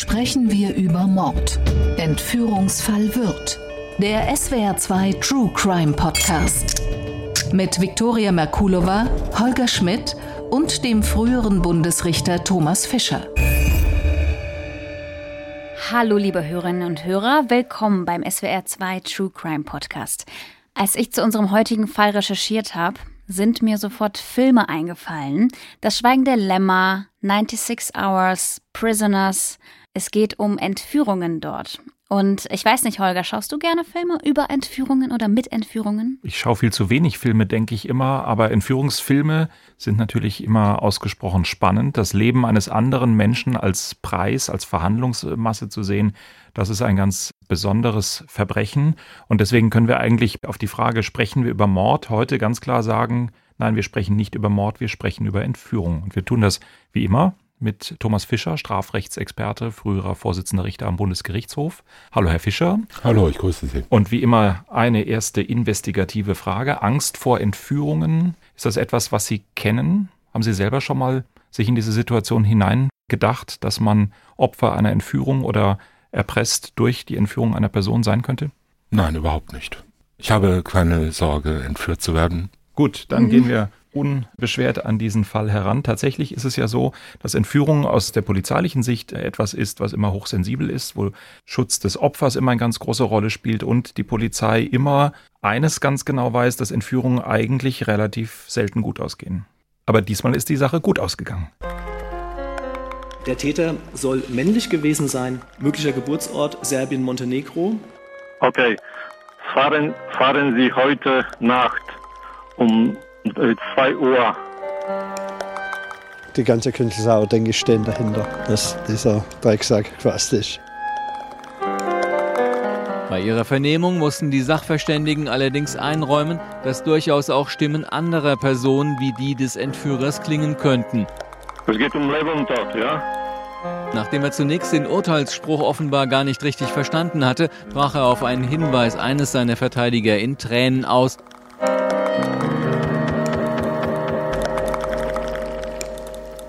sprechen wir über Mord. Entführungsfall wird. Der SWR2 True Crime Podcast. Mit Viktoria Merkulova, Holger Schmidt und dem früheren Bundesrichter Thomas Fischer. Hallo liebe Hörerinnen und Hörer, willkommen beim SWR2 True Crime Podcast. Als ich zu unserem heutigen Fall recherchiert habe, sind mir sofort Filme eingefallen. Das Schweigen der Lämmer, 96 Hours, Prisoners. Es geht um Entführungen dort. Und ich weiß nicht, Holger, schaust du gerne Filme über Entführungen oder mit Entführungen? Ich schaue viel zu wenig Filme, denke ich immer, aber Entführungsfilme sind natürlich immer ausgesprochen spannend. Das Leben eines anderen Menschen als Preis, als Verhandlungsmasse zu sehen, das ist ein ganz besonderes Verbrechen. Und deswegen können wir eigentlich auf die Frage, sprechen wir über Mord, heute ganz klar sagen, nein, wir sprechen nicht über Mord, wir sprechen über Entführung. Und wir tun das wie immer mit Thomas Fischer, Strafrechtsexperte, früherer Vorsitzender Richter am Bundesgerichtshof. Hallo, Herr Fischer. Hallo, ich grüße Sie. Und wie immer eine erste investigative Frage. Angst vor Entführungen. Ist das etwas, was Sie kennen? Haben Sie selber schon mal sich in diese Situation hineingedacht, dass man Opfer einer Entführung oder erpresst durch die Entführung einer Person sein könnte? Nein, überhaupt nicht. Ich habe keine Sorge, entführt zu werden. Gut, dann mhm. gehen wir unbeschwert an diesen Fall heran. Tatsächlich ist es ja so, dass Entführung aus der polizeilichen Sicht etwas ist, was immer hochsensibel ist, wo Schutz des Opfers immer eine ganz große Rolle spielt und die Polizei immer eines ganz genau weiß, dass Entführungen eigentlich relativ selten gut ausgehen. Aber diesmal ist die Sache gut ausgegangen. Der Täter soll männlich gewesen sein, möglicher Geburtsort Serbien-Montenegro. Okay, fahren, fahren Sie heute Nacht um 2 Uhr. Die ganze Künstlersau, denke ich, stehen dahinter, dass dieser Drecksack gefasst ist. Bei ihrer Vernehmung mussten die Sachverständigen allerdings einräumen, dass durchaus auch Stimmen anderer Personen wie die des Entführers klingen könnten. Es geht um Leben und Tod, ja? Nachdem er zunächst den Urteilsspruch offenbar gar nicht richtig verstanden hatte, brach er auf einen Hinweis eines seiner Verteidiger in Tränen aus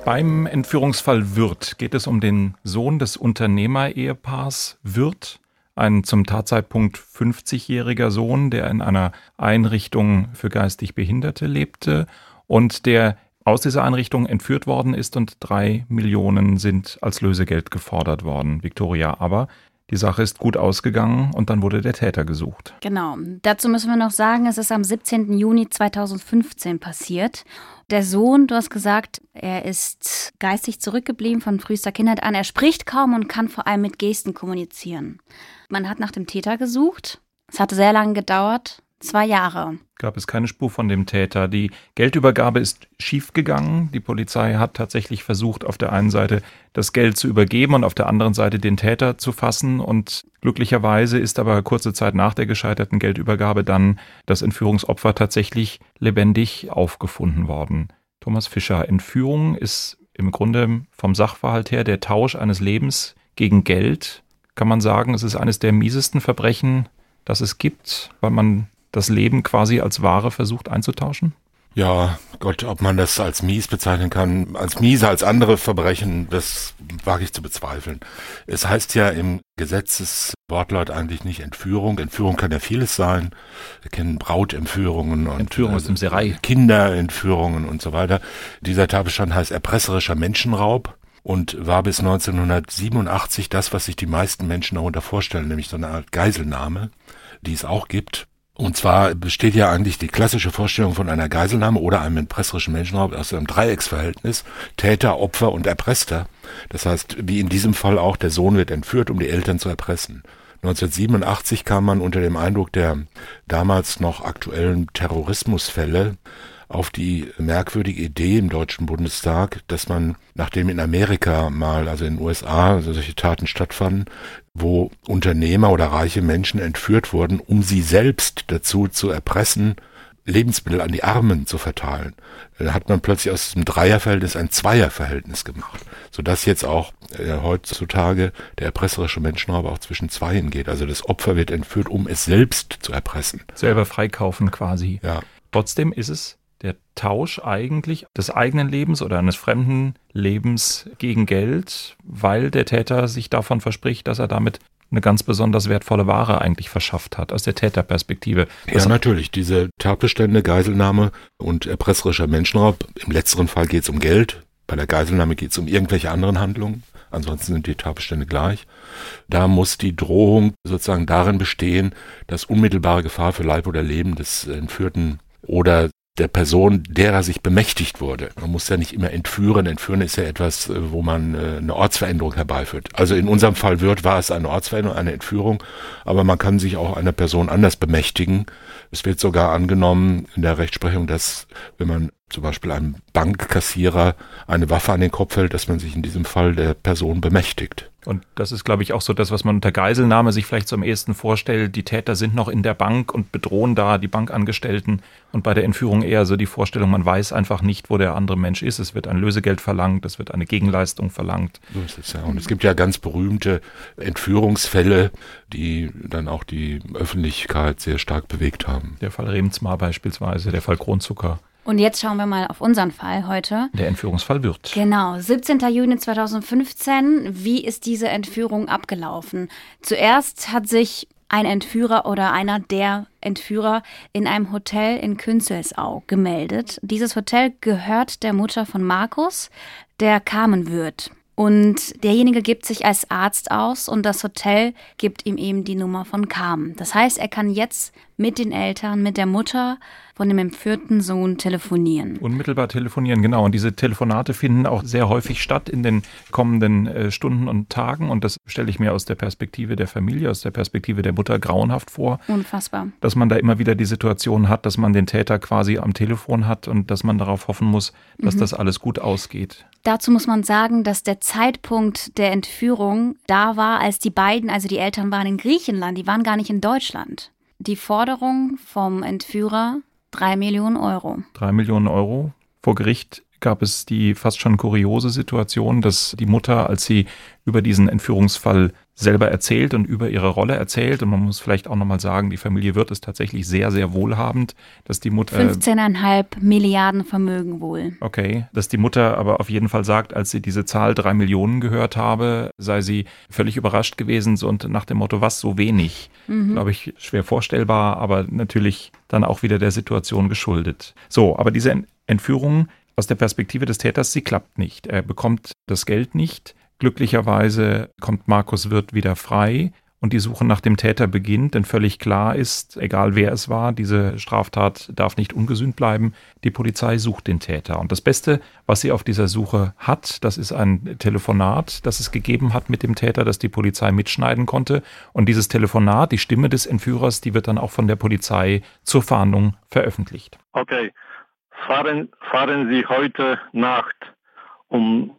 Beim Entführungsfall Wirth geht es um den Sohn des Unternehmer-Ehepaars Wirth, ein zum Tatzeitpunkt 50-jähriger Sohn, der in einer Einrichtung für geistig Behinderte lebte und der aus dieser Einrichtung entführt worden ist und drei Millionen sind als Lösegeld gefordert worden. Victoria aber die Sache ist gut ausgegangen und dann wurde der Täter gesucht. Genau. Dazu müssen wir noch sagen, es ist am 17. Juni 2015 passiert. Der Sohn, du hast gesagt, er ist geistig zurückgeblieben von frühester Kindheit an. Er spricht kaum und kann vor allem mit Gesten kommunizieren. Man hat nach dem Täter gesucht. Es hat sehr lange gedauert. Zwei Jahre. Gab es keine Spur von dem Täter. Die Geldübergabe ist schiefgegangen. Die Polizei hat tatsächlich versucht, auf der einen Seite das Geld zu übergeben und auf der anderen Seite den Täter zu fassen. Und glücklicherweise ist aber kurze Zeit nach der gescheiterten Geldübergabe dann das Entführungsopfer tatsächlich lebendig aufgefunden worden. Thomas Fischer, Entführung ist im Grunde vom Sachverhalt her der Tausch eines Lebens gegen Geld. Kann man sagen, es ist eines der miesesten Verbrechen, das es gibt, weil man das Leben quasi als Ware versucht einzutauschen? Ja, Gott, ob man das als mies bezeichnen kann, als mieser als andere Verbrechen, das wage ich zu bezweifeln. Es heißt ja im Gesetzeswortlaut eigentlich nicht Entführung. Entführung kann ja vieles sein. Wir kennen Brautentführungen und Entführung aus dem Serei. Kinderentführungen und so weiter. Dieser Tatbestand heißt erpresserischer Menschenraub und war bis 1987 das, was sich die meisten Menschen darunter vorstellen, nämlich so eine Art Geiselnahme, die es auch gibt. Und zwar besteht ja eigentlich die klassische Vorstellung von einer Geiselnahme oder einem erpresserischen Menschenraub aus einem Dreiecksverhältnis, Täter, Opfer und Erpresster. Das heißt, wie in diesem Fall auch, der Sohn wird entführt, um die Eltern zu erpressen. 1987 kam man unter dem Eindruck der damals noch aktuellen Terrorismusfälle auf die merkwürdige Idee im Deutschen Bundestag, dass man, nachdem in Amerika mal, also in den USA, solche Taten stattfanden, wo Unternehmer oder reiche Menschen entführt wurden, um sie selbst dazu zu erpressen, Lebensmittel an die Armen zu verteilen. Da hat man plötzlich aus diesem Dreierverhältnis ein Zweierverhältnis gemacht, sodass jetzt auch äh, heutzutage der erpresserische Menschenraub auch zwischen Zweien geht. Also das Opfer wird entführt, um es selbst zu erpressen. Selber freikaufen quasi. Ja. Trotzdem ist es der Tausch eigentlich des eigenen Lebens oder eines fremden Lebens gegen Geld, weil der Täter sich davon verspricht, dass er damit eine ganz besonders wertvolle Ware eigentlich verschafft hat, aus der Täterperspektive. Ja, natürlich. Diese Tatbestände, Geiselnahme und erpresserischer Menschenraub, im letzteren Fall geht es um Geld, bei der Geiselnahme geht es um irgendwelche anderen Handlungen. Ansonsten sind die Tatbestände gleich. Da muss die Drohung sozusagen darin bestehen, dass unmittelbare Gefahr für Leib oder Leben des Entführten oder der Person, derer sich bemächtigt wurde. Man muss ja nicht immer entführen. Entführen ist ja etwas, äh, wo man äh, eine Ortsveränderung herbeiführt. Also in unserem Fall wird, war es eine Ortsveränderung, eine Entführung, aber man kann sich auch einer Person anders bemächtigen. Es wird sogar angenommen in der Rechtsprechung, dass wenn man zum Beispiel einem Bankkassierer eine Waffe an den Kopf hält, dass man sich in diesem Fall der Person bemächtigt. Und das ist, glaube ich, auch so das, was man unter Geiselnahme sich vielleicht zum ehesten vorstellt. Die Täter sind noch in der Bank und bedrohen da die Bankangestellten. Und bei der Entführung eher so die Vorstellung, man weiß einfach nicht, wo der andere Mensch ist. Es wird ein Lösegeld verlangt, es wird eine Gegenleistung verlangt. So ist es ja. Und es gibt ja ganz berühmte Entführungsfälle, die dann auch die Öffentlichkeit sehr stark bewegt haben. Der Fall Remzmar beispielsweise, der Fall Kronzucker. Und jetzt schauen wir mal auf unseren Fall heute. Der Entführungsfall wird. Genau, 17. Juni 2015. Wie ist diese Entführung abgelaufen? Zuerst hat sich ein Entführer oder einer der Entführer in einem Hotel in Künzelsau gemeldet. Dieses Hotel gehört der Mutter von Markus, der Carmen wird. Und derjenige gibt sich als Arzt aus und das Hotel gibt ihm eben die Nummer von Carmen. Das heißt, er kann jetzt mit den Eltern, mit der Mutter von dem entführten Sohn telefonieren. Unmittelbar telefonieren, genau. Und diese Telefonate finden auch sehr häufig statt in den kommenden äh, Stunden und Tagen. Und das stelle ich mir aus der Perspektive der Familie, aus der Perspektive der Mutter grauenhaft vor. Unfassbar. Dass man da immer wieder die Situation hat, dass man den Täter quasi am Telefon hat und dass man darauf hoffen muss, dass mhm. das alles gut ausgeht. Dazu muss man sagen, dass der Zeitpunkt der Entführung da war, als die beiden, also die Eltern waren in Griechenland, die waren gar nicht in Deutschland. Die Forderung vom Entführer Drei Millionen Euro. Drei Millionen Euro. Vor Gericht gab es die fast schon kuriose Situation, dass die Mutter, als sie über diesen Entführungsfall selber erzählt und über ihre Rolle erzählt. Und man muss vielleicht auch nochmal sagen, die Familie wird es tatsächlich sehr, sehr wohlhabend, dass die Mutter. 15,5 Milliarden Vermögen wohl. Okay, dass die Mutter aber auf jeden Fall sagt, als sie diese Zahl drei Millionen gehört habe, sei sie völlig überrascht gewesen und nach dem Motto, was so wenig? Mhm. Glaube ich, schwer vorstellbar, aber natürlich dann auch wieder der Situation geschuldet. So, aber diese Entführung aus der Perspektive des Täters, sie klappt nicht. Er bekommt das Geld nicht. Glücklicherweise kommt Markus Wirth wieder frei und die Suche nach dem Täter beginnt, denn völlig klar ist, egal wer es war, diese Straftat darf nicht ungesühnt bleiben. Die Polizei sucht den Täter. Und das Beste, was sie auf dieser Suche hat, das ist ein Telefonat, das es gegeben hat mit dem Täter, das die Polizei mitschneiden konnte. Und dieses Telefonat, die Stimme des Entführers, die wird dann auch von der Polizei zur Fahndung veröffentlicht. Okay, fahren, fahren Sie heute Nacht um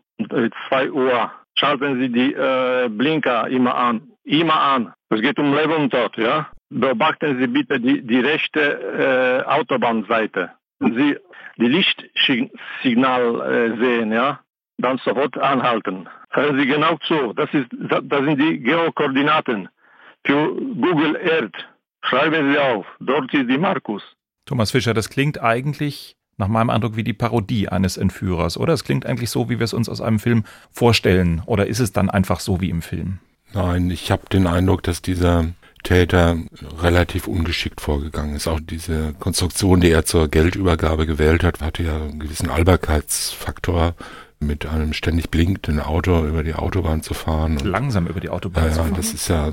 2 Uhr schalten Sie die äh, Blinker immer an. Immer an. Es geht um Leben und Tod, ja? Beobachten Sie bitte die, die rechte äh, Autobahnseite. Sie die Lichtsignal äh, sehen, ja? Dann sofort anhalten. Hören Sie genau zu. Das, ist, das sind die Geokoordinaten für Google Earth. Schreiben Sie auf. Dort ist die Markus. Thomas Fischer, das klingt eigentlich nach meinem Eindruck wie die Parodie eines Entführers, oder? Es klingt eigentlich so, wie wir es uns aus einem Film vorstellen. Oder ist es dann einfach so wie im Film? Nein, ich habe den Eindruck, dass dieser Täter relativ ungeschickt vorgegangen ist. Auch diese Konstruktion, die er zur Geldübergabe gewählt hat, hatte ja einen gewissen Alberkeitsfaktor mit einem ständig blinkenden Auto über die Autobahn zu fahren. Langsam über die Autobahn ja, zu fahren. Das ist ja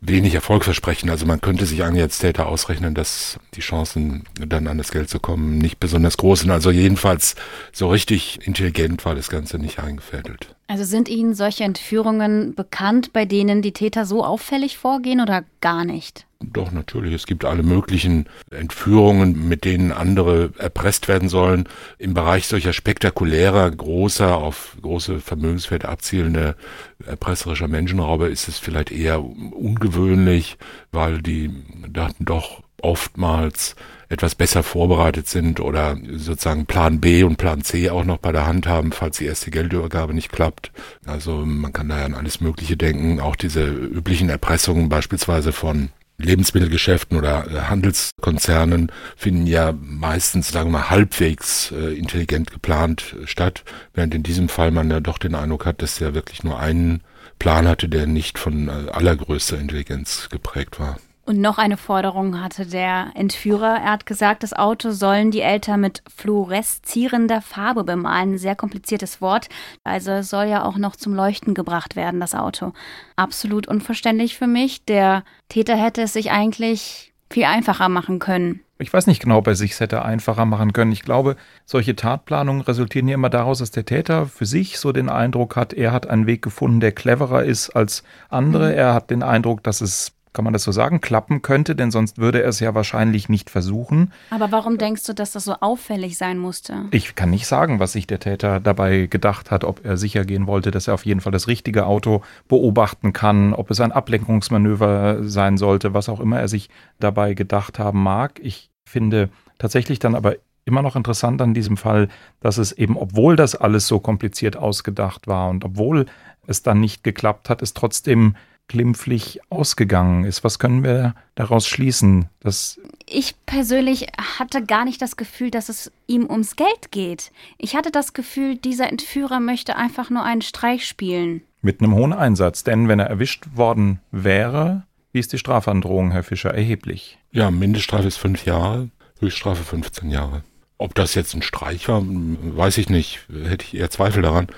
wenig erfolgversprechend. Also man könnte sich eigentlich als Täter ausrechnen, dass die Chancen, dann an das Geld zu kommen, nicht besonders groß sind. Also jedenfalls so richtig intelligent war das Ganze nicht eingefädelt. Also sind Ihnen solche Entführungen bekannt, bei denen die Täter so auffällig vorgehen oder gar nicht? Doch, natürlich. Es gibt alle möglichen Entführungen, mit denen andere erpresst werden sollen. Im Bereich solcher spektakulärer, großer, auf große Vermögenswerte abzielender erpresserischer Menschenraube ist es vielleicht eher ungewöhnlich, weil die Daten doch oftmals etwas besser vorbereitet sind oder sozusagen Plan B und Plan C auch noch bei der Hand haben, falls die erste Geldübergabe nicht klappt. Also man kann da ja an alles Mögliche denken, auch diese üblichen Erpressungen beispielsweise von Lebensmittelgeschäften oder äh, Handelskonzernen finden ja meistens, sagen wir mal, halbwegs äh, intelligent geplant äh, statt, während in diesem Fall man ja doch den Eindruck hat, dass er wirklich nur einen Plan hatte, der nicht von allergrößter Intelligenz geprägt war. Und noch eine Forderung hatte der Entführer. Er hat gesagt, das Auto sollen die Eltern mit fluoreszierender Farbe bemalen. Sehr kompliziertes Wort. Also es soll ja auch noch zum Leuchten gebracht werden, das Auto. Absolut unverständlich für mich. Der Täter hätte es sich eigentlich viel einfacher machen können. Ich weiß nicht genau, ob er sich hätte einfacher machen können. Ich glaube, solche Tatplanungen resultieren ja immer daraus, dass der Täter für sich so den Eindruck hat, er hat einen Weg gefunden, der cleverer ist als andere. Mhm. Er hat den Eindruck, dass es kann man das so sagen, klappen könnte, denn sonst würde er es ja wahrscheinlich nicht versuchen. Aber warum denkst du, dass das so auffällig sein musste? Ich kann nicht sagen, was sich der Täter dabei gedacht hat, ob er sicher gehen wollte, dass er auf jeden Fall das richtige Auto beobachten kann, ob es ein Ablenkungsmanöver sein sollte, was auch immer er sich dabei gedacht haben mag. Ich finde tatsächlich dann aber immer noch interessant an diesem Fall, dass es eben, obwohl das alles so kompliziert ausgedacht war und obwohl es dann nicht geklappt hat, es trotzdem glimpflich ausgegangen ist. Was können wir daraus schließen? Dass ich persönlich hatte gar nicht das Gefühl, dass es ihm ums Geld geht. Ich hatte das Gefühl, dieser Entführer möchte einfach nur einen Streich spielen. Mit einem hohen Einsatz, denn wenn er erwischt worden wäre, wie ist die Strafandrohung, Herr Fischer, erheblich? Ja, Mindeststrafe ist fünf Jahre, Höchststrafe 15 Jahre. Ob das jetzt ein Streich war, weiß ich nicht. Hätte ich eher Zweifel daran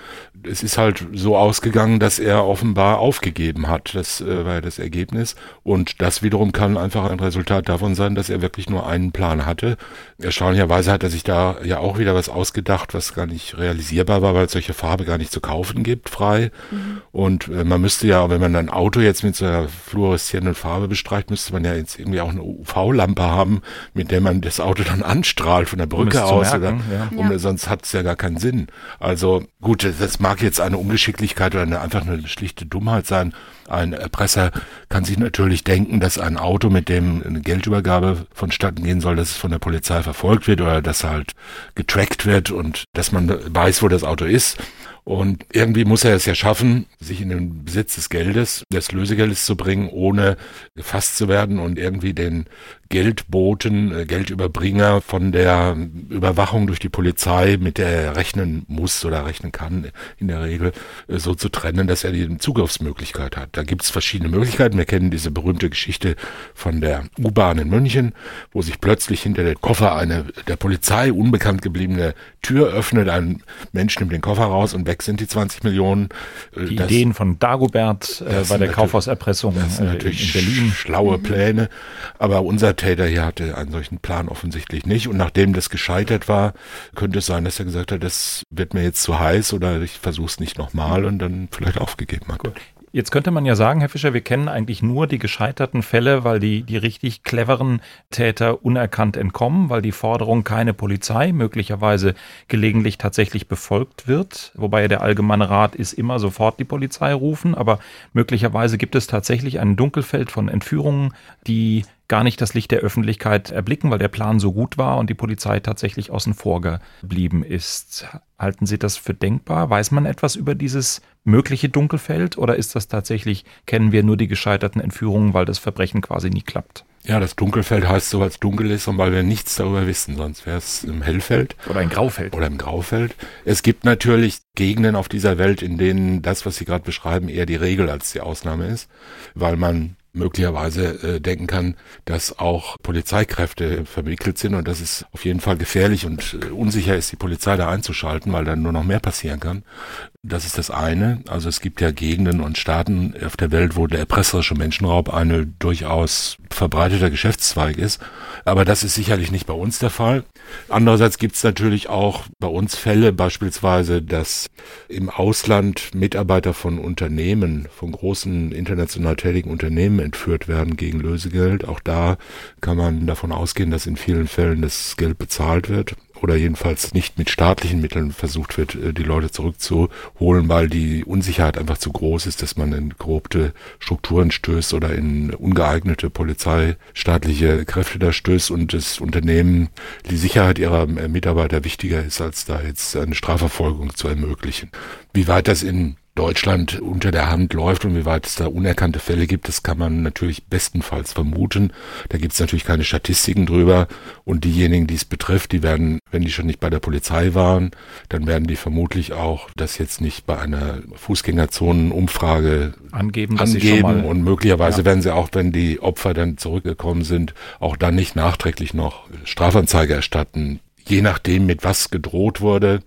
es ist halt so ausgegangen, dass er offenbar aufgegeben hat. Das äh, war ja das Ergebnis. Und das wiederum kann einfach ein Resultat davon sein, dass er wirklich nur einen Plan hatte. Erstaunlicherweise hat er sich da ja auch wieder was ausgedacht, was gar nicht realisierbar war, weil es solche Farbe gar nicht zu kaufen gibt, frei. Mhm. Und äh, man müsste ja, wenn man ein Auto jetzt mit so einer fluoreszierenden Farbe bestreicht, müsste man ja jetzt irgendwie auch eine UV-Lampe haben, mit der man das Auto dann anstrahlt von der Brücke um aus. Merken, oder, ja. um, ja. Sonst hat es ja gar keinen Sinn. Also gut, das mag jetzt eine Ungeschicklichkeit oder eine, einfach eine schlichte Dummheit sein. Ein Erpresser kann sich natürlich denken, dass ein Auto, mit dem eine Geldübergabe vonstatten gehen soll, dass es von der Polizei verfolgt wird oder dass halt getrackt wird und dass man weiß, wo das Auto ist. Und irgendwie muss er es ja schaffen, sich in den Besitz des Geldes, des Lösegeldes zu bringen, ohne gefasst zu werden und irgendwie den Geldboten, äh, Geldüberbringer von der Überwachung durch die Polizei, mit der er rechnen muss oder rechnen kann, in der Regel, äh, so zu trennen, dass er die Zugriffsmöglichkeit hat. Da gibt es verschiedene Möglichkeiten. Wir kennen diese berühmte Geschichte von der U-Bahn in München, wo sich plötzlich hinter der Koffer eine der Polizei unbekannt gebliebene Tür öffnet, ein Mensch nimmt den Koffer raus und weg sind die 20 Millionen. Äh, die das, Ideen von Dagobert äh, bei der Kaufhauserpressung in Berlin. Schlaue Pläne, aber unser Täter hier hatte einen solchen Plan offensichtlich nicht. Und nachdem das gescheitert war, könnte es sein, dass er gesagt hat, das wird mir jetzt zu heiß oder ich versuche es nicht nochmal und dann vielleicht aufgegeben hat. Gut. Jetzt könnte man ja sagen, Herr Fischer, wir kennen eigentlich nur die gescheiterten Fälle, weil die, die richtig cleveren Täter unerkannt entkommen, weil die Forderung keine Polizei möglicherweise gelegentlich tatsächlich befolgt wird. Wobei der allgemeine Rat ist immer sofort die Polizei rufen, aber möglicherweise gibt es tatsächlich ein Dunkelfeld von Entführungen, die gar nicht das Licht der Öffentlichkeit erblicken, weil der Plan so gut war und die Polizei tatsächlich außen vor geblieben ist. Halten Sie das für denkbar? Weiß man etwas über dieses mögliche Dunkelfeld oder ist das tatsächlich, kennen wir nur die gescheiterten Entführungen, weil das Verbrechen quasi nie klappt? Ja, das Dunkelfeld heißt so, weil es dunkel ist und weil wir nichts darüber wissen, sonst wäre es im Hellfeld. Oder im Graufeld. Oder im Graufeld. Es gibt natürlich Gegenden auf dieser Welt, in denen das, was Sie gerade beschreiben, eher die Regel als die Ausnahme ist, weil man möglicherweise äh, denken kann, dass auch Polizeikräfte verwickelt sind und dass es auf jeden Fall gefährlich und äh, unsicher ist, die Polizei da einzuschalten, weil dann nur noch mehr passieren kann. Das ist das eine. Also es gibt ja Gegenden und Staaten auf der Welt, wo der erpresserische Menschenraub eine durchaus verbreiteter Geschäftszweig ist. Aber das ist sicherlich nicht bei uns der Fall. Andererseits gibt es natürlich auch bei uns Fälle, beispielsweise, dass im Ausland Mitarbeiter von Unternehmen, von großen international tätigen Unternehmen entführt werden gegen Lösegeld. Auch da kann man davon ausgehen, dass in vielen Fällen das Geld bezahlt wird oder jedenfalls nicht mit staatlichen Mitteln versucht wird, äh, die Leute zurückzuholen, weil die Unsicherheit einfach zu groß ist, dass man in korrupte Strukturen stößt oder in ungeeignete polizeistaatliche Kräfte da stößt und das Unternehmen die Sicherheit ihrer äh, Mitarbeiter wichtiger ist, als da jetzt eine Strafverfolgung zu ermöglichen. Wie weit das in Deutschland unter der Hand läuft und wie weit es da unerkannte Fälle gibt, das kann man natürlich bestenfalls vermuten. Da gibt es natürlich keine Statistiken drüber. Und diejenigen, die es betrifft, die werden, wenn die schon nicht bei der Polizei waren, dann werden die vermutlich auch das jetzt nicht bei einer Fußgängerzonenumfrage angeben, angeben. und möglicherweise ja. werden sie auch, wenn die Opfer dann zurückgekommen sind, auch dann nicht nachträglich noch Strafanzeige erstatten je nachdem, mit was gedroht wurde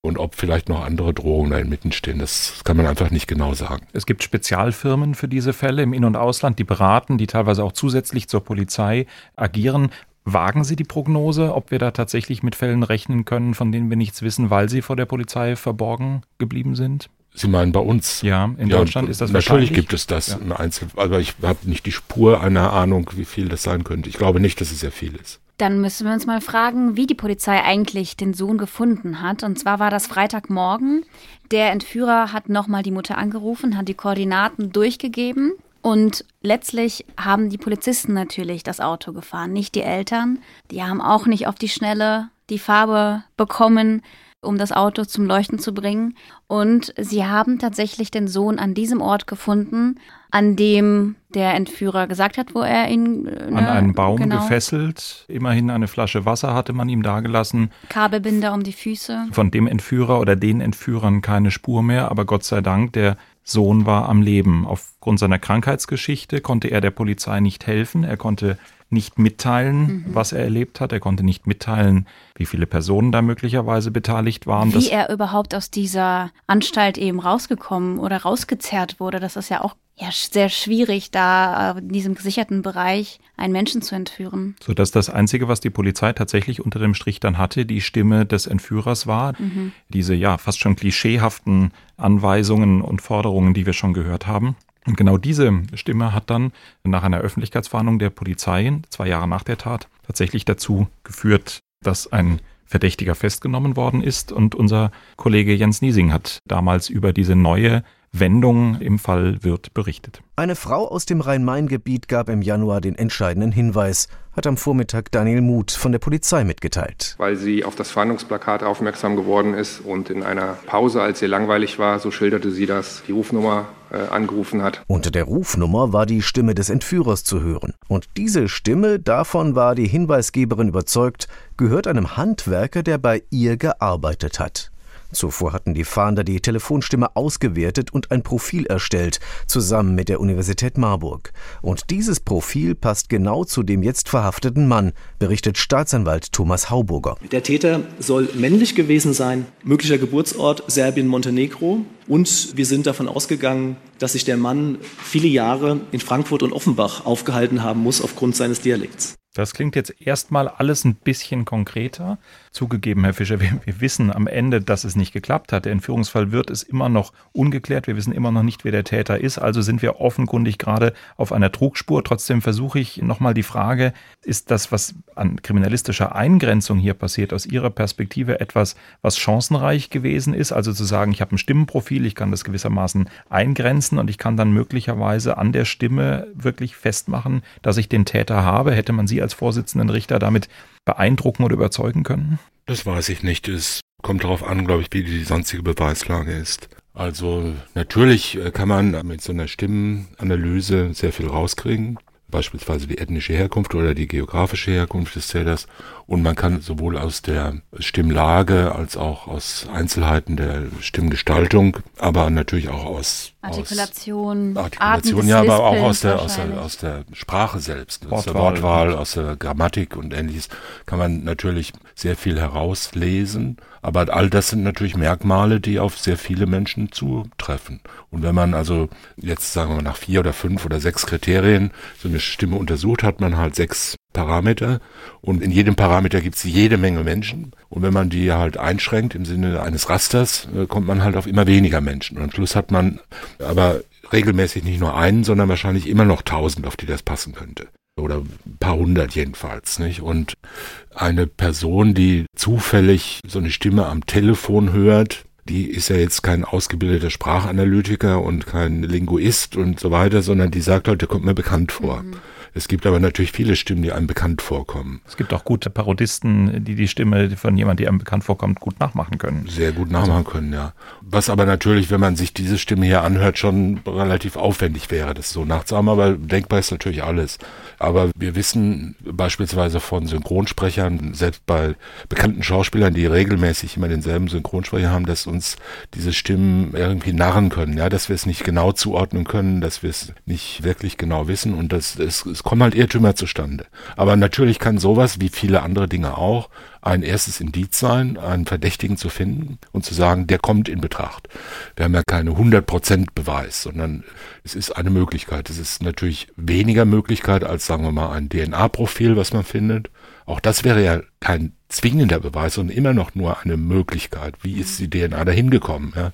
und ob vielleicht noch andere Drohungen da inmitten stehen. Das kann man einfach nicht genau sagen. Es gibt Spezialfirmen für diese Fälle im In- und Ausland, die beraten, die teilweise auch zusätzlich zur Polizei agieren. Wagen Sie die Prognose, ob wir da tatsächlich mit Fällen rechnen können, von denen wir nichts wissen, weil sie vor der Polizei verborgen geblieben sind? Sie meinen bei uns? Ja, in ja, Deutschland ist das Natürlich gibt es das ja. im Einzel, aber ich habe nicht die Spur einer Ahnung, wie viel das sein könnte. Ich glaube nicht, dass es sehr viel ist. Dann müssen wir uns mal fragen, wie die Polizei eigentlich den Sohn gefunden hat. Und zwar war das Freitagmorgen. Der Entführer hat nochmal die Mutter angerufen, hat die Koordinaten durchgegeben. Und letztlich haben die Polizisten natürlich das Auto gefahren, nicht die Eltern. Die haben auch nicht auf die Schnelle die Farbe bekommen um das Auto zum Leuchten zu bringen. Und sie haben tatsächlich den Sohn an diesem Ort gefunden, an dem der Entführer gesagt hat, wo er ihn ne, an einen Baum genau. gefesselt. Immerhin eine Flasche Wasser hatte man ihm dagelassen. Kabelbinder um die Füße. Von dem Entführer oder den Entführern keine Spur mehr, aber Gott sei Dank, der Sohn war am Leben. Aufgrund seiner Krankheitsgeschichte konnte er der Polizei nicht helfen. Er konnte nicht mitteilen, mhm. was er erlebt hat. Er konnte nicht mitteilen, wie viele Personen da möglicherweise beteiligt waren. Wie er überhaupt aus dieser Anstalt eben rausgekommen oder rausgezerrt wurde, das ist ja auch ja, sehr schwierig, da in diesem gesicherten Bereich einen Menschen zu entführen. Sodass das Einzige, was die Polizei tatsächlich unter dem Strich dann hatte, die Stimme des Entführers war. Mhm. Diese ja fast schon klischeehaften Anweisungen und Forderungen, die wir schon gehört haben. Und genau diese Stimme hat dann nach einer Öffentlichkeitswarnung der Polizei, zwei Jahre nach der Tat, tatsächlich dazu geführt, dass ein Verdächtiger festgenommen worden ist. Und unser Kollege Jens Niesing hat damals über diese neue Wendung im Fall Wirth berichtet. Eine Frau aus dem Rhein-Main-Gebiet gab im Januar den entscheidenden Hinweis, hat am Vormittag Daniel Muth von der Polizei mitgeteilt. Weil sie auf das Fahndungsplakat aufmerksam geworden ist und in einer Pause, als ihr langweilig war, so schilderte sie das, die Rufnummer äh, angerufen hat. Unter der Rufnummer war die Stimme des Entführers zu hören. Und diese Stimme, davon war die Hinweisgeberin überzeugt, gehört einem Handwerker, der bei ihr gearbeitet hat. Zuvor hatten die Fahnder die Telefonstimme ausgewertet und ein Profil erstellt, zusammen mit der Universität Marburg. Und dieses Profil passt genau zu dem jetzt verhafteten Mann, berichtet Staatsanwalt Thomas Hauburger. Der Täter soll männlich gewesen sein, möglicher Geburtsort Serbien-Montenegro. Und wir sind davon ausgegangen, dass sich der Mann viele Jahre in Frankfurt und Offenbach aufgehalten haben muss aufgrund seines Dialekts. Das klingt jetzt erstmal alles ein bisschen konkreter. Zugegeben, Herr Fischer, wir, wir, wissen am Ende, dass es nicht geklappt hat. Der Entführungsfall wird es immer noch ungeklärt. Wir wissen immer noch nicht, wer der Täter ist. Also sind wir offenkundig gerade auf einer Trugspur. Trotzdem versuche ich nochmal die Frage, ist das, was an kriminalistischer Eingrenzung hier passiert, aus Ihrer Perspektive etwas, was chancenreich gewesen ist? Also zu sagen, ich habe ein Stimmenprofil, ich kann das gewissermaßen eingrenzen und ich kann dann möglicherweise an der Stimme wirklich festmachen, dass ich den Täter habe. Hätte man Sie als Vorsitzenden Richter damit beeindrucken oder überzeugen können? Das weiß ich nicht. Es kommt darauf an, glaube ich, wie die sonstige Beweislage ist. Also natürlich äh, kann man mit so einer Stimmenanalyse sehr viel rauskriegen beispielsweise die ethnische Herkunft oder die geografische Herkunft des Täters. Und man kann sowohl aus der Stimmlage als auch aus Einzelheiten der Stimmgestaltung, aber natürlich auch aus Artikulation, aus Artikulation, ja, aber auch aus der, aus der, aus der Sprache selbst, Wortwahl. aus der Wortwahl, aus der Grammatik und ähnliches, kann man natürlich sehr viel herauslesen. Aber all das sind natürlich Merkmale, die auf sehr viele Menschen zutreffen. Und wenn man also jetzt sagen wir mal nach vier oder fünf oder sechs Kriterien so eine Stimme untersucht, hat man halt sechs Parameter und in jedem Parameter gibt es jede Menge Menschen und wenn man die halt einschränkt im Sinne eines Rasters, äh, kommt man halt auf immer weniger Menschen und am Schluss hat man aber regelmäßig nicht nur einen, sondern wahrscheinlich immer noch tausend, auf die das passen könnte oder ein paar hundert jedenfalls, nicht? Und eine Person, die zufällig so eine Stimme am Telefon hört, die ist ja jetzt kein ausgebildeter Sprachanalytiker und kein Linguist und so weiter, sondern die sagt halt, der kommt mir bekannt vor. Mhm. Es gibt aber natürlich viele Stimmen, die einem bekannt vorkommen. Es gibt auch gute Parodisten, die die Stimme von jemandem, die einem bekannt vorkommt, gut nachmachen können. Sehr gut nachmachen also. können, ja. Was aber natürlich, wenn man sich diese Stimme hier anhört, schon relativ aufwendig wäre, das so nachzuhaben. Aber denkbar ist natürlich alles. Aber wir wissen beispielsweise von Synchronsprechern, selbst bei bekannten Schauspielern, die regelmäßig immer denselben Synchronsprecher haben, dass uns diese Stimmen irgendwie narren können, ja, dass wir es nicht genau zuordnen können, dass wir es nicht wirklich genau wissen und das, es, es kommen halt Irrtümer zustande. Aber natürlich kann sowas, wie viele andere Dinge auch, ein erstes Indiz sein, einen Verdächtigen zu finden und zu sagen, der kommt in Betracht. Wir haben ja keine 100% Beweis, sondern es ist eine Möglichkeit. Es ist natürlich weniger Möglichkeit als, sagen wir mal, ein DNA-Profil, was man findet. Auch das wäre ja kein zwingender Beweis, sondern immer noch nur eine Möglichkeit. Wie ist die DNA dahin gekommen? Ja?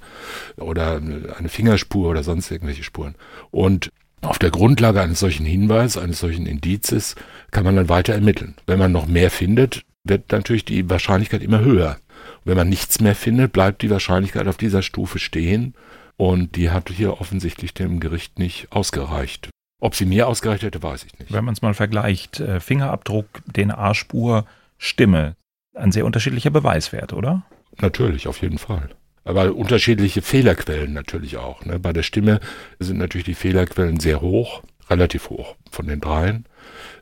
Oder eine Fingerspur oder sonst irgendwelche Spuren. Und auf der Grundlage eines solchen Hinweises, eines solchen Indizes, kann man dann weiter ermitteln. Wenn man noch mehr findet, wird natürlich die Wahrscheinlichkeit immer höher. wenn man nichts mehr findet, bleibt die Wahrscheinlichkeit auf dieser Stufe stehen. Und die hat hier offensichtlich dem Gericht nicht ausgereicht. Ob sie mir ausgereicht hätte, weiß ich nicht. Wenn man es mal vergleicht, äh, Fingerabdruck, DNA-Spur, Stimme, ein sehr unterschiedlicher Beweiswert, oder? Natürlich, auf jeden Fall. Aber unterschiedliche Fehlerquellen natürlich auch. Ne? Bei der Stimme sind natürlich die Fehlerquellen sehr hoch, relativ hoch von den dreien.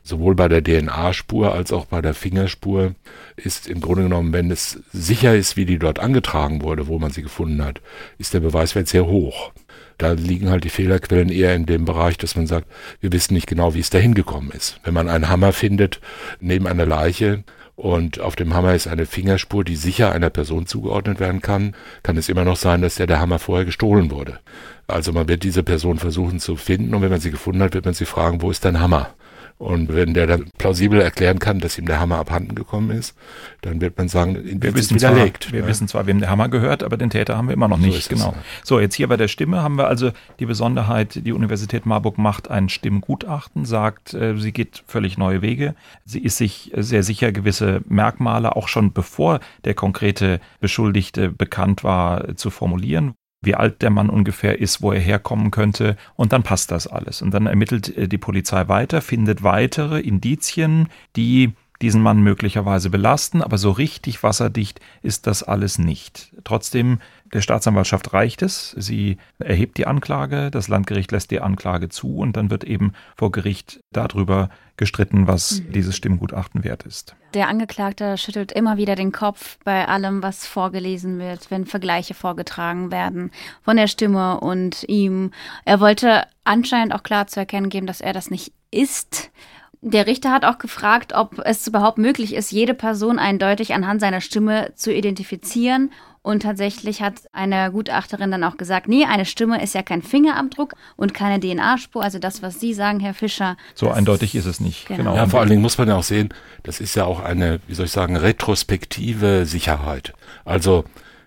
Sowohl bei der DNA-Spur als auch bei der Fingerspur ist im Grunde genommen, wenn es sicher ist, wie die dort angetragen wurde, wo man sie gefunden hat, ist der Beweiswert sehr hoch. Da liegen halt die Fehlerquellen eher in dem Bereich, dass man sagt, wir wissen nicht genau, wie es dahin gekommen ist. Wenn man einen Hammer findet neben einer Leiche, und auf dem Hammer ist eine Fingerspur, die sicher einer Person zugeordnet werden kann, kann es immer noch sein, dass der, der Hammer vorher gestohlen wurde. Also man wird diese Person versuchen zu finden und wenn man sie gefunden hat, wird man sie fragen, wo ist dein Hammer? Und wenn der dann plausibel erklären kann, dass ihm der Hammer abhanden gekommen ist, dann wird man sagen, wir wissen widerlegt. Zwar, wir ja. wissen zwar, wem der Hammer gehört, aber den Täter haben wir immer noch nicht. So genau. So, jetzt hier bei der Stimme haben wir also die Besonderheit, die Universität Marburg macht ein Stimmgutachten, sagt, äh, sie geht völlig neue Wege. Sie ist sich sehr sicher, gewisse Merkmale auch schon bevor der konkrete Beschuldigte bekannt war, zu formulieren wie alt der Mann ungefähr ist, wo er herkommen könnte. Und dann passt das alles. Und dann ermittelt äh, die Polizei weiter, findet weitere Indizien, die diesen Mann möglicherweise belasten, aber so richtig wasserdicht ist das alles nicht. Trotzdem der Staatsanwaltschaft reicht es. Sie erhebt die Anklage, das Landgericht lässt die Anklage zu und dann wird eben vor Gericht darüber gestritten, was mhm. dieses Stimmgutachten wert ist. Der Angeklagte schüttelt immer wieder den Kopf bei allem, was vorgelesen wird, wenn Vergleiche vorgetragen werden von der Stimme und ihm. Er wollte anscheinend auch klar zu erkennen geben, dass er das nicht ist. Der Richter hat auch gefragt, ob es überhaupt möglich ist, jede Person eindeutig anhand seiner Stimme zu identifizieren und tatsächlich hat eine Gutachterin dann auch gesagt, nee, eine Stimme ist ja kein Fingerabdruck und keine DNA-Spur. Also das, was Sie sagen, Herr Fischer. So eindeutig ist es nicht. Genau. genau. Ja, vor allen Dingen muss man ja auch sehen, das ist ja auch eine, wie soll ich sagen, retrospektive Sicherheit. Also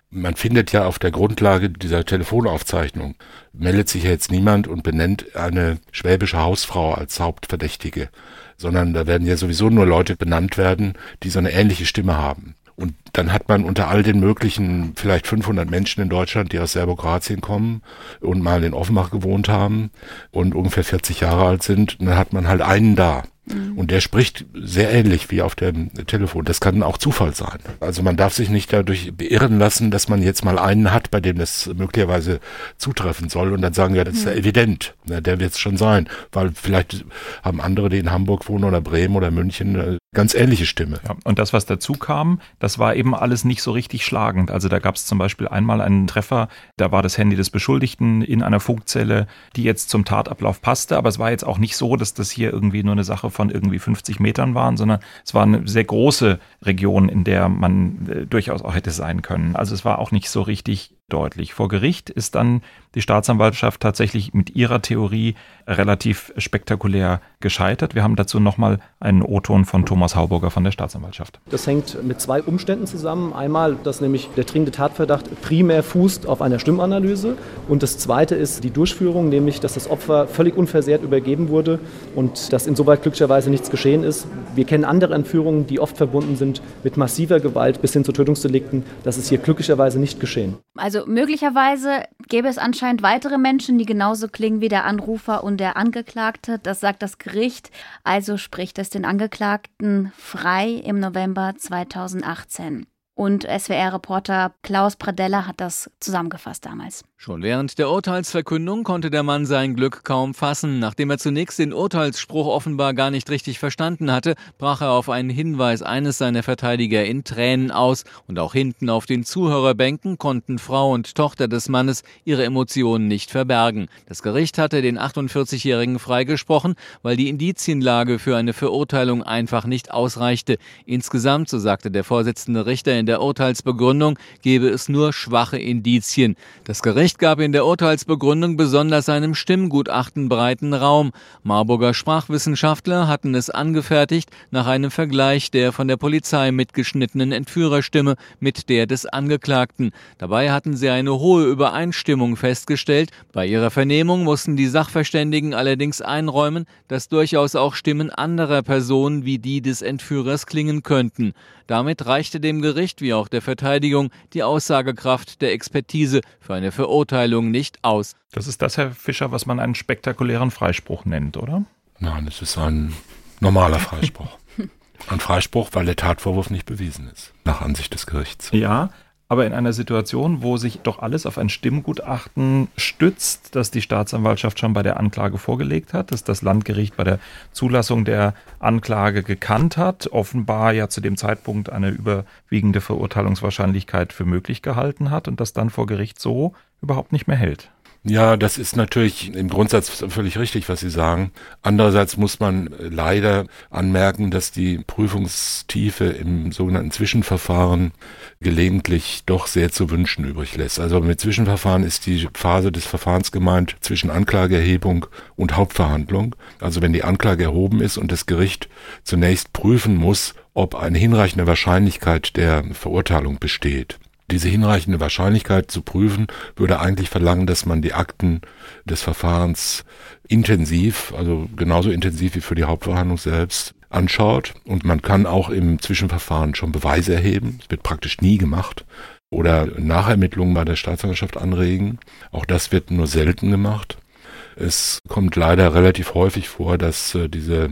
man findet ja auf der Grundlage dieser Telefonaufzeichnung, meldet sich ja jetzt niemand und benennt eine schwäbische Hausfrau als Hauptverdächtige, sondern da werden ja sowieso nur Leute benannt werden, die so eine ähnliche Stimme haben. Und dann hat man unter all den möglichen, vielleicht 500 Menschen in Deutschland, die aus Serbokratien kommen und mal in Offenbach gewohnt haben und ungefähr 40 Jahre alt sind, dann hat man halt einen da. Mhm. Und der spricht sehr ähnlich wie auf dem Telefon. Das kann auch Zufall sein. Also man darf sich nicht dadurch beirren lassen, dass man jetzt mal einen hat, bei dem das möglicherweise zutreffen soll und dann sagen, ja, das ist ja mhm. evident. Der wird es schon sein. Weil vielleicht haben andere, die in Hamburg wohnen oder Bremen oder München, eine ganz ähnliche Stimme. Ja, und das, was dazu kam, das war eben alles nicht so richtig schlagend. Also da gab es zum Beispiel einmal einen Treffer, da war das Handy des Beschuldigten in einer Funkzelle, die jetzt zum Tatablauf passte, aber es war jetzt auch nicht so, dass das hier irgendwie nur eine Sache von irgendwie 50 Metern waren, sondern es war eine sehr große Region, in der man äh, durchaus auch hätte sein können. Also es war auch nicht so richtig deutlich. Vor Gericht ist dann die Staatsanwaltschaft tatsächlich mit ihrer Theorie relativ spektakulär gescheitert. Wir haben dazu nochmal einen O-Ton von Thomas Hauburger von der Staatsanwaltschaft. Das hängt mit zwei Umständen zusammen. Einmal, dass nämlich der dringende Tatverdacht primär fußt auf einer Stimmanalyse. Und das zweite ist die Durchführung, nämlich dass das Opfer völlig unversehrt übergeben wurde und dass insoweit glücklicherweise nichts geschehen ist. Wir kennen andere Entführungen, die oft verbunden sind mit massiver Gewalt bis hin zu Tötungsdelikten. Das ist hier glücklicherweise nicht geschehen. Also Also möglicherweise gäbe es anscheinend weitere Menschen, die genauso klingen wie der Anrufer und der Angeklagte. Das sagt das Gericht. Also spricht es den Angeklagten frei im November 2018. Und SWR-Reporter Klaus Pradella hat das zusammengefasst damals. Schon während der Urteilsverkündung konnte der Mann sein Glück kaum fassen. Nachdem er zunächst den Urteilsspruch offenbar gar nicht richtig verstanden hatte, brach er auf einen Hinweis eines seiner Verteidiger in Tränen aus. Und auch hinten auf den Zuhörerbänken konnten Frau und Tochter des Mannes ihre Emotionen nicht verbergen. Das Gericht hatte den 48-Jährigen freigesprochen, weil die Indizienlage für eine Verurteilung einfach nicht ausreichte. Insgesamt, so sagte der Vorsitzende Richter in der Urteilsbegründung, gebe es nur schwache Indizien. Das Gericht gab in der Urteilsbegründung besonders seinem Stimmgutachten breiten Raum. Marburger Sprachwissenschaftler hatten es angefertigt nach einem Vergleich der von der Polizei mitgeschnittenen Entführerstimme mit der des Angeklagten. Dabei hatten sie eine hohe Übereinstimmung festgestellt. Bei ihrer Vernehmung mussten die Sachverständigen allerdings einräumen, dass durchaus auch Stimmen anderer Personen wie die des Entführers klingen könnten. Damit reichte dem Gericht wie auch der Verteidigung die Aussagekraft der Expertise für eine Verurteilung nicht aus. Das ist das, Herr Fischer, was man einen spektakulären Freispruch nennt, oder? Nein, es ist ein normaler Freispruch. ein Freispruch, weil der Tatvorwurf nicht bewiesen ist, nach Ansicht des Gerichts. Ja, aber in einer Situation, wo sich doch alles auf ein Stimmgutachten stützt, das die Staatsanwaltschaft schon bei der Anklage vorgelegt hat, das das Landgericht bei der Zulassung der Anklage gekannt hat, offenbar ja zu dem Zeitpunkt eine überwiegende Verurteilungswahrscheinlichkeit für möglich gehalten hat und das dann vor Gericht so überhaupt nicht mehr hält. Ja, das ist natürlich im Grundsatz völlig richtig, was Sie sagen. Andererseits muss man leider anmerken, dass die Prüfungstiefe im sogenannten Zwischenverfahren gelegentlich doch sehr zu wünschen übrig lässt. Also mit Zwischenverfahren ist die Phase des Verfahrens gemeint zwischen Anklageerhebung und Hauptverhandlung. Also wenn die Anklage erhoben ist und das Gericht zunächst prüfen muss, ob eine hinreichende Wahrscheinlichkeit der Verurteilung besteht. Diese hinreichende Wahrscheinlichkeit zu prüfen, würde eigentlich verlangen, dass man die Akten des Verfahrens intensiv, also genauso intensiv wie für die Hauptverhandlung selbst, anschaut. Und man kann auch im Zwischenverfahren schon Beweise erheben. Das wird praktisch nie gemacht. Oder Nachermittlungen bei der Staatsanwaltschaft anregen. Auch das wird nur selten gemacht. Es kommt leider relativ häufig vor, dass äh, diese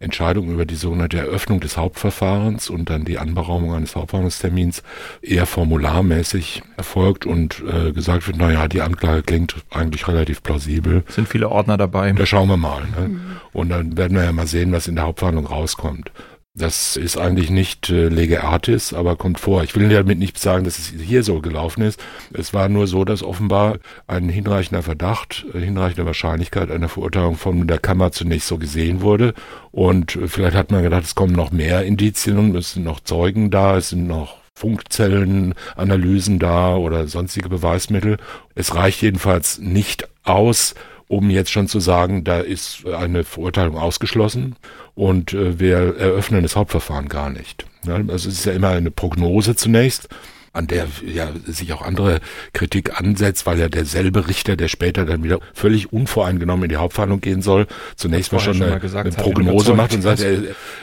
Entscheidung über die sogenannte Eröffnung des Hauptverfahrens und dann die Anberaumung eines Hauptverhandlungstermins eher formularmäßig erfolgt und äh, gesagt wird, naja, die Anklage klingt eigentlich relativ plausibel. Sind viele Ordner dabei. Da schauen wir mal. Ne? Mhm. Und dann werden wir ja mal sehen, was in der Hauptverhandlung rauskommt. Das ist eigentlich nicht äh, lege artis, aber kommt vor. Ich will damit nicht sagen, dass es hier so gelaufen ist. Es war nur so, dass offenbar ein hinreichender Verdacht, äh, hinreichende Wahrscheinlichkeit einer Verurteilung von der Kammer zunächst so gesehen wurde. Und äh, vielleicht hat man gedacht, es kommen noch mehr Indizien, es sind noch Zeugen da, es sind noch Funkzellenanalysen da oder sonstige Beweismittel. Es reicht jedenfalls nicht aus, um jetzt schon zu sagen, da ist eine Verurteilung ausgeschlossen und äh, wir eröffnen das Hauptverfahren gar nicht. Also es ist ja immer eine Prognose zunächst an der ja sich auch andere Kritik ansetzt, weil ja derselbe Richter, der später dann wieder völlig unvoreingenommen in die Hauptverhandlung gehen soll, zunächst mal schon, eine, eine Prognose macht und sagt, er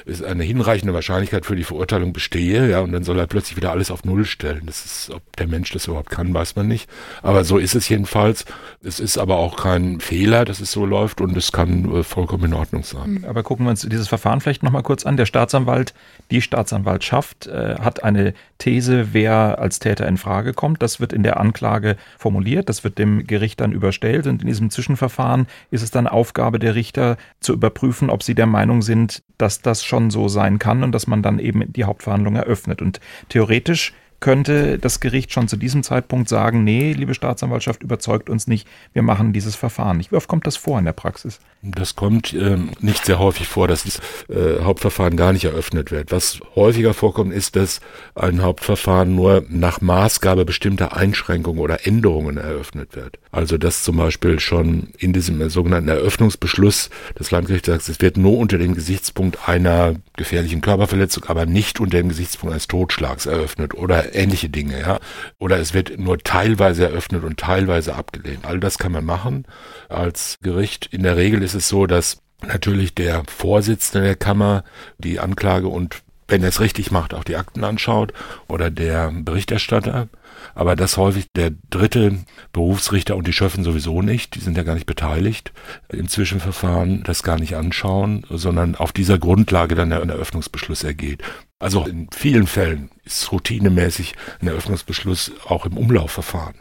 ist eine hinreichende Wahrscheinlichkeit für die Verurteilung bestehe, ja, und dann soll er plötzlich wieder alles auf Null stellen. Das ist, ob der Mensch das überhaupt kann, weiß man nicht. Aber so ist es jedenfalls. Es ist aber auch kein Fehler, dass es so läuft und es kann äh, vollkommen in Ordnung sein. Aber gucken wir uns dieses Verfahren vielleicht nochmal kurz an. Der Staatsanwalt, die Staatsanwaltschaft äh, hat eine These, wer als Täter in Frage kommt. Das wird in der Anklage formuliert, das wird dem Gericht dann überstellt und in diesem Zwischenverfahren ist es dann Aufgabe der Richter zu überprüfen, ob sie der Meinung sind, dass das schon so sein kann und dass man dann eben die Hauptverhandlung eröffnet. Und theoretisch könnte das Gericht schon zu diesem Zeitpunkt sagen, nee, liebe Staatsanwaltschaft, überzeugt uns nicht, wir machen dieses Verfahren nicht. Wie oft kommt das vor in der Praxis? Das kommt äh, nicht sehr häufig vor, dass das äh, Hauptverfahren gar nicht eröffnet wird. Was häufiger vorkommt, ist, dass ein Hauptverfahren nur nach Maßgabe bestimmter Einschränkungen oder Änderungen eröffnet wird. Also dass zum Beispiel schon in diesem sogenannten Eröffnungsbeschluss das Landgericht sagt, es wird nur unter dem Gesichtspunkt einer gefährlichen Körperverletzung, aber nicht unter dem Gesichtspunkt eines Totschlags eröffnet oder ähnliche Dinge, ja. Oder es wird nur teilweise eröffnet und teilweise abgelehnt. All das kann man machen als Gericht. In der Regel ist ist es so, dass natürlich der Vorsitzende der Kammer die Anklage und wenn er es richtig macht, auch die Akten anschaut oder der Berichterstatter. aber das häufig der dritte Berufsrichter und die Schöffen sowieso nicht, die sind ja gar nicht beteiligt im Zwischenverfahren, das gar nicht anschauen, sondern auf dieser Grundlage dann ein Eröffnungsbeschluss ergeht. Also in vielen Fällen ist routinemäßig ein Eröffnungsbeschluss auch im Umlaufverfahren.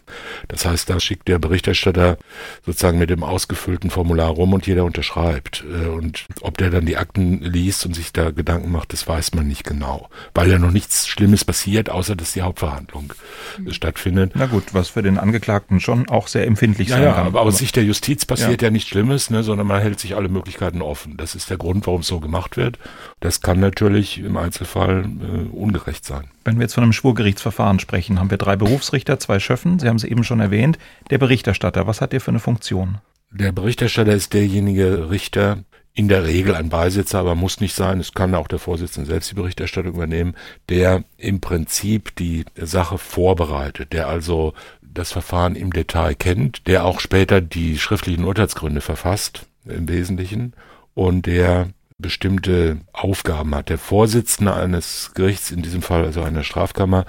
Das heißt, da schickt der Berichterstatter sozusagen mit dem ausgefüllten Formular rum und jeder unterschreibt. Äh, und ob der dann die Akten liest und sich da Gedanken macht, das weiß man nicht genau. Weil ja noch nichts Schlimmes passiert, außer dass die Hauptverhandlung mhm. stattfindet. Na gut, was für den Angeklagten schon auch sehr empfindlich ja, sein ja, kann. Aber aus Sicht der Justiz passiert ja, ja nichts Schlimmes, ne, sondern man hält sich alle Möglichkeiten offen. Das ist der Grund, warum es so gemacht wird. Das kann natürlich im Einzelfall äh, ungerecht sein. Wenn wir jetzt von einem Schwurgerichtsverfahren sprechen, haben wir drei Berufsrichter, zwei Schöffen, Sie haben es eben schon erwähnt. Der Berichterstatter, was hat der für eine Funktion? Der Berichterstatter ist derjenige Richter, in der Regel ein Beisitzer, aber muss nicht sein. Es kann auch der Vorsitzende selbst die Berichterstattung übernehmen, der im Prinzip die Sache vorbereitet, der also das Verfahren im Detail kennt, der auch später die schriftlichen Urteilsgründe verfasst, im Wesentlichen, und der bestimmte Aufgaben hat. Der Vorsitzende eines Gerichts, in diesem Fall also einer Strafkammer,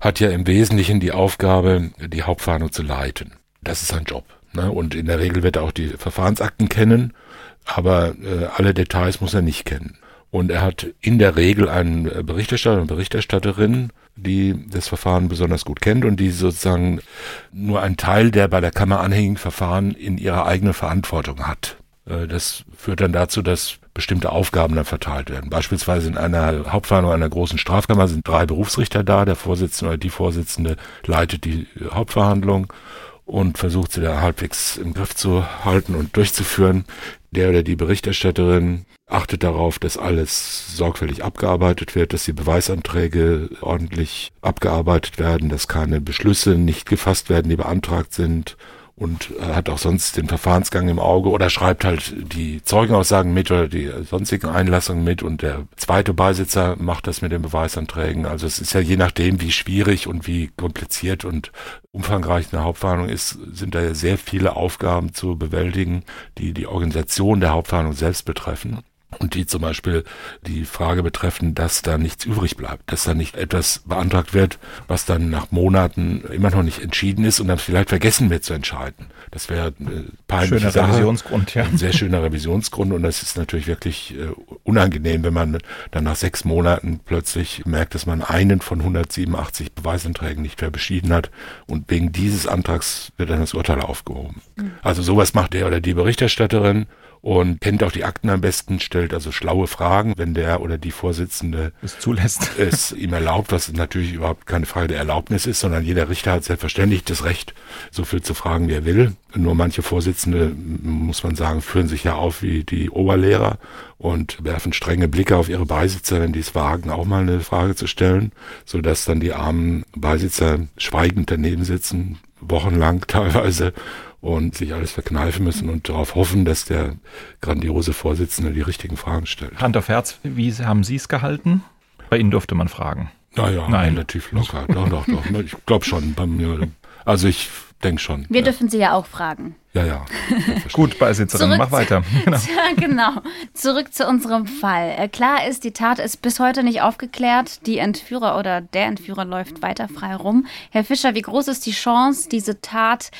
hat ja im Wesentlichen die Aufgabe, die Hauptverhandlung zu leiten. Das ist sein Job. Ne? Und in der Regel wird er auch die Verfahrensakten kennen, aber äh, alle Details muss er nicht kennen. Und er hat in der Regel einen Berichterstatter und Berichterstatterin, die das Verfahren besonders gut kennt und die sozusagen nur einen Teil der bei der Kammer anhängigen Verfahren in ihrer eigenen Verantwortung hat. Äh, das führt dann dazu, dass bestimmte Aufgaben dann verteilt werden. Beispielsweise in einer Hauptverhandlung einer großen Strafkammer sind drei Berufsrichter da. Der Vorsitzende oder die Vorsitzende leitet die Hauptverhandlung und versucht sie da halbwegs im Griff zu halten und durchzuführen. Der oder die Berichterstatterin achtet darauf, dass alles sorgfältig abgearbeitet wird, dass die Beweisanträge ordentlich abgearbeitet werden, dass keine Beschlüsse nicht gefasst werden, die beantragt sind und hat auch sonst den Verfahrensgang im Auge oder schreibt halt die Zeugenaussagen mit oder die sonstigen Einlassungen mit und der zweite Beisitzer macht das mit den Beweisanträgen. Also es ist ja je nachdem, wie schwierig und wie kompliziert und umfangreich eine Hauptverhandlung ist, sind da ja sehr viele Aufgaben zu bewältigen, die die Organisation der Hauptverhandlung selbst betreffen und die zum Beispiel die Frage betreffen, dass da nichts übrig bleibt, dass da nicht etwas beantragt wird, was dann nach Monaten immer noch nicht entschieden ist und dann vielleicht vergessen wird zu entscheiden. Das wäre eine peinliche schöner Sache. Revisionsgrund, ja. Ein sehr schöner Revisionsgrund und das ist natürlich wirklich äh, unangenehm, wenn man dann nach sechs Monaten plötzlich merkt, dass man einen von 187 Beweisanträgen nicht mehr beschieden hat und wegen dieses Antrags wird dann das Urteil aufgehoben. Mhm. Also sowas macht der oder die Berichterstatterin und kennt auch die Akten am besten, stellt also schlaue Fragen, wenn der oder die Vorsitzende es zulässt, es ihm erlaubt, was natürlich überhaupt keine Frage der Erlaubnis ist, sondern jeder Richter hat selbstverständlich das Recht, so viel zu fragen, wie er will. Nur manche Vorsitzende, muss man sagen, führen sich ja auf wie die Oberlehrer und werfen strenge Blicke auf ihre Beisitzer, wenn die es wagen, auch mal eine Frage zu stellen, so dass dann die armen Beisitzer schweigend daneben sitzen, wochenlang teilweise und sich alles verkneifen müssen und darauf hoffen, dass der grandiose Vorsitzende die richtigen Fragen stellt. Hand auf Herz, wie haben Sie es gehalten? Bei Ihnen durfte man fragen. Naja, Nein. relativ locker. doch, doch, doch. Ich glaube schon. Bei mir, also ich denke schon. Wir ja. dürfen Sie ja auch fragen. Ja, ja. Gut, Beisitzerin, Zurück mach weiter. Genau. genau. Zurück zu unserem Fall. Äh, klar ist, die Tat ist bis heute nicht aufgeklärt. Die Entführer oder der Entführer läuft weiter frei rum. Herr Fischer, wie groß ist die Chance, diese Tat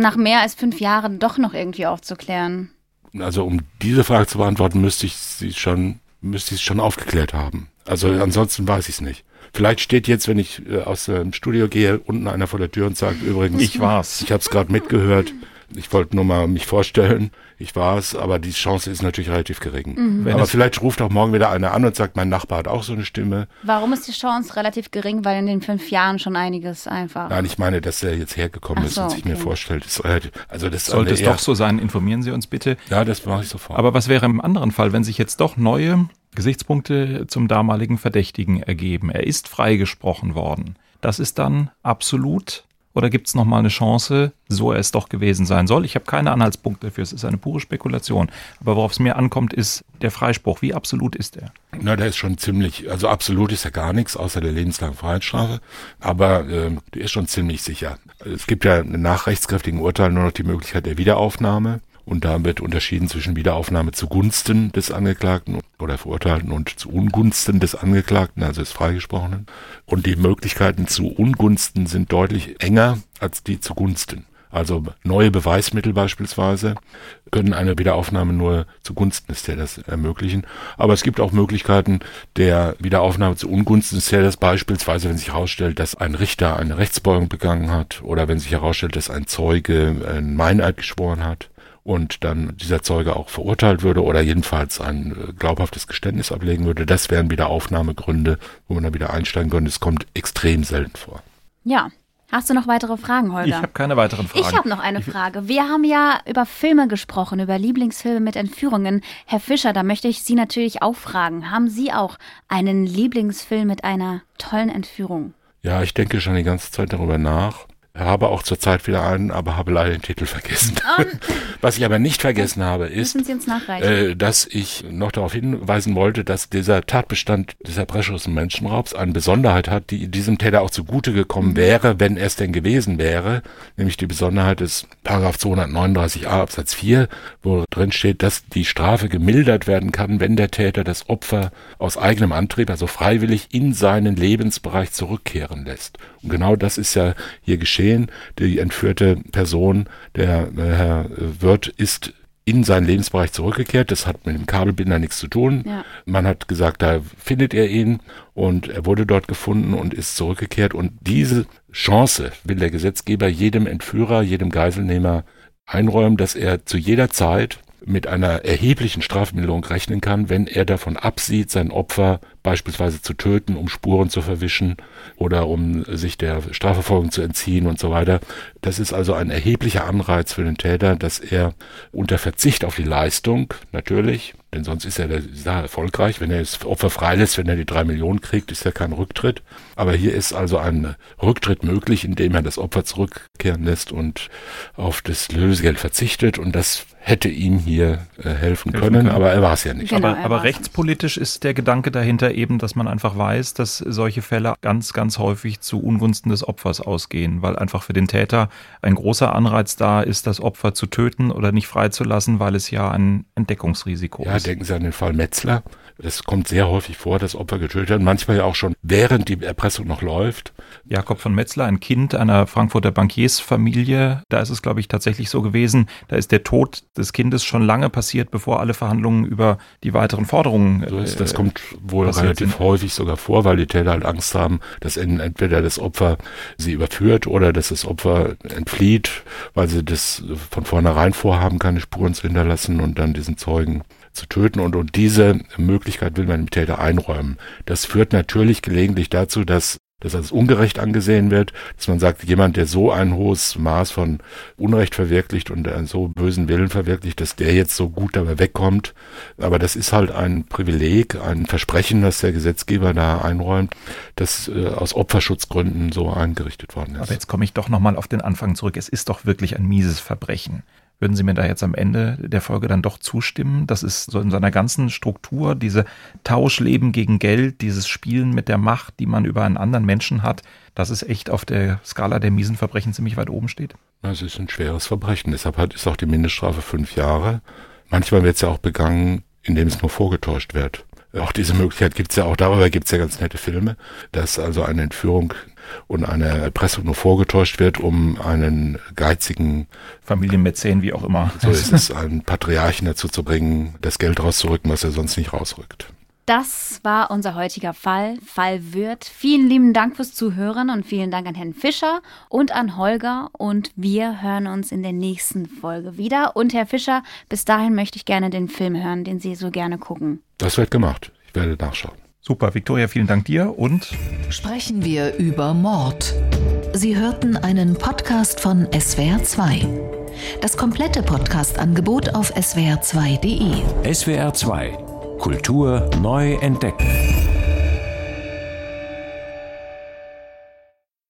nach mehr als fünf Jahren doch noch irgendwie aufzuklären? Also um diese Frage zu beantworten, müsste ich sie schon, müsste ich es schon aufgeklärt haben. Also ansonsten weiß ich es nicht. Vielleicht steht jetzt, wenn ich äh, aus dem Studio gehe, unten einer vor der Tür und sagt, übrigens, ich war's. Ich habe es gerade mitgehört. Ich wollte nur mal mich vorstellen, ich war es, aber die Chance ist natürlich relativ gering. Mhm. Aber vielleicht ruft auch morgen wieder einer an und sagt, mein Nachbar hat auch so eine Stimme. Warum ist die Chance relativ gering? Weil in den fünf Jahren schon einiges einfach. Nein, ich meine, dass er jetzt hergekommen so, ist und sich okay. mir vorstellt. Ist relativ, also das Sollte es doch so sein, informieren Sie uns bitte. Ja, das mache ich sofort. Aber was wäre im anderen Fall, wenn sich jetzt doch neue Gesichtspunkte zum damaligen Verdächtigen ergeben? Er ist freigesprochen worden. Das ist dann absolut oder gibt es nochmal eine Chance, so er es doch gewesen sein soll? Ich habe keine Anhaltspunkte dafür. Es ist eine pure Spekulation. Aber worauf es mir ankommt, ist der Freispruch. Wie absolut ist er? Na, der ist schon ziemlich, also absolut ist ja gar nichts, außer der lebenslangen Freiheitsstrafe. Aber äh, der ist schon ziemlich sicher. Es gibt ja nach rechtskräftigen Urteilen nur noch die Möglichkeit der Wiederaufnahme. Und da wird unterschieden zwischen Wiederaufnahme zugunsten des Angeklagten oder Verurteilten und zu Ungunsten des Angeklagten, also des Freigesprochenen. Und die Möglichkeiten zu Ungunsten sind deutlich enger als die zugunsten. Also neue Beweismittel beispielsweise können eine Wiederaufnahme nur zugunsten des Täters ermöglichen. Aber es gibt auch Möglichkeiten der Wiederaufnahme zu Ungunsten des Täters, beispielsweise wenn sich herausstellt, dass ein Richter eine Rechtsbeugung begangen hat oder wenn sich herausstellt, dass ein Zeuge einen Meineid geschworen hat und dann dieser Zeuge auch verurteilt würde oder jedenfalls ein äh, glaubhaftes Geständnis ablegen würde. Das wären wieder Aufnahmegründe, wo man dann wieder einsteigen könnte. Es kommt extrem selten vor. Ja, Hast du noch weitere Fragen, Holger? Ich habe keine weiteren Fragen. Ich habe noch eine Frage. Wir haben ja über Filme gesprochen, über Lieblingsfilme mit Entführungen. Herr Fischer, da möchte ich Sie natürlich auch fragen. Haben Sie auch einen Lieblingsfilm mit einer tollen Entführung? Ja, ich denke schon die ganze Zeit darüber nach habe auch zurzeit wieder einen, aber habe leider den Titel vergessen. Um, Was ich aber nicht vergessen habe, ist, äh, dass ich noch darauf hinweisen wollte, dass dieser Tatbestand des erprescherischen Menschenraubs eine Besonderheit hat, die diesem Täter auch zugute gekommen mhm. wäre, wenn er es denn gewesen wäre, nämlich die Besonderheit des Paragraph 239a Absatz 4, wo drin steht, dass die Strafe gemildert werden kann, wenn der Täter das Opfer aus eigenem Antrieb, also freiwillig in seinen Lebensbereich zurückkehren lässt. Und genau das ist ja hier geschehen. Die entführte Person, der äh, Herr Wirth, ist in seinen Lebensbereich zurückgekehrt. Das hat mit dem Kabelbinder nichts zu tun. Ja. Man hat gesagt, da findet er ihn und er wurde dort gefunden und ist zurückgekehrt. Und diese Chance will der Gesetzgeber jedem Entführer, jedem Geiselnehmer einräumen, dass er zu jeder Zeit mit einer erheblichen Strafmilderung rechnen kann, wenn er davon absieht, sein Opfer beispielsweise zu töten, um Spuren zu verwischen oder um sich der Strafverfolgung zu entziehen und so weiter. Das ist also ein erheblicher Anreiz für den Täter, dass er unter Verzicht auf die Leistung natürlich, denn sonst ist er der Sache erfolgreich, wenn er das Opfer freilässt, wenn er die drei Millionen kriegt, ist ja kein Rücktritt. Aber hier ist also ein Rücktritt möglich, indem er das Opfer zurückkehren lässt und auf das Lösegeld verzichtet und das hätte ihm hier äh, helfen, helfen können, können, aber er war es ja nicht. Genau, aber, aber rechtspolitisch ist der Gedanke dahinter eben, dass man einfach weiß, dass solche Fälle ganz, ganz häufig zu Ungunsten des Opfers ausgehen, weil einfach für den Täter ein großer Anreiz da ist, das Opfer zu töten oder nicht freizulassen, weil es ja ein Entdeckungsrisiko ja, ist. Ja, denken Sie an den Fall Metzler. Das kommt sehr häufig vor, dass Opfer getötet werden, manchmal ja auch schon während die Erpressung noch läuft. Jakob von Metzler, ein Kind einer Frankfurter Bankiersfamilie, da ist es, glaube ich, tatsächlich so gewesen, da ist der Tod des Kindes schon lange passiert, bevor alle Verhandlungen über die weiteren Forderungen. So ist, das äh, kommt wohl relativ sind. häufig sogar vor, weil die Täter halt Angst haben, dass entweder das Opfer sie überführt oder dass das Opfer entflieht, weil sie das von vornherein vorhaben, keine Spuren zu hinterlassen und dann diesen Zeugen zu töten und, und diese Möglichkeit will man dem Täter einräumen. Das führt natürlich gelegentlich dazu, dass das als ungerecht angesehen wird, dass man sagt, jemand, der so ein hohes Maß von Unrecht verwirklicht und einen so bösen Willen verwirklicht, dass der jetzt so gut dabei wegkommt. Aber das ist halt ein Privileg, ein Versprechen, das der Gesetzgeber da einräumt, das äh, aus Opferschutzgründen so eingerichtet worden ist. Aber jetzt komme ich doch nochmal auf den Anfang zurück. Es ist doch wirklich ein mieses Verbrechen. Würden Sie mir da jetzt am Ende der Folge dann doch zustimmen? Das ist so in seiner ganzen Struktur, diese Tauschleben gegen Geld, dieses Spielen mit der Macht, die man über einen anderen Menschen hat, dass es echt auf der Skala der miesen Verbrechen ziemlich weit oben steht? Es ist ein schweres Verbrechen. Deshalb ist auch die Mindeststrafe fünf Jahre. Manchmal wird es ja auch begangen, indem es nur vorgetäuscht wird. Auch diese Möglichkeit gibt es ja auch, darüber gibt es ja ganz nette Filme, dass also eine Entführung und eine Erpressung nur vorgetäuscht wird, um einen geizigen Familienmäzen, wie auch immer. So ist es, einen Patriarchen dazu zu bringen, das Geld rauszurücken, was er sonst nicht rausrückt. Das war unser heutiger Fall, Fall Wirt. Vielen lieben Dank fürs Zuhören und vielen Dank an Herrn Fischer und an Holger. Und wir hören uns in der nächsten Folge wieder. Und Herr Fischer, bis dahin möchte ich gerne den Film hören, den Sie so gerne gucken. Das wird gemacht. Ich werde nachschauen. Super, Viktoria, vielen Dank dir und sprechen wir über Mord. Sie hörten einen Podcast von SWR2. Das komplette Podcast-Angebot auf swr2.de. SWR2 Kultur neu entdecken.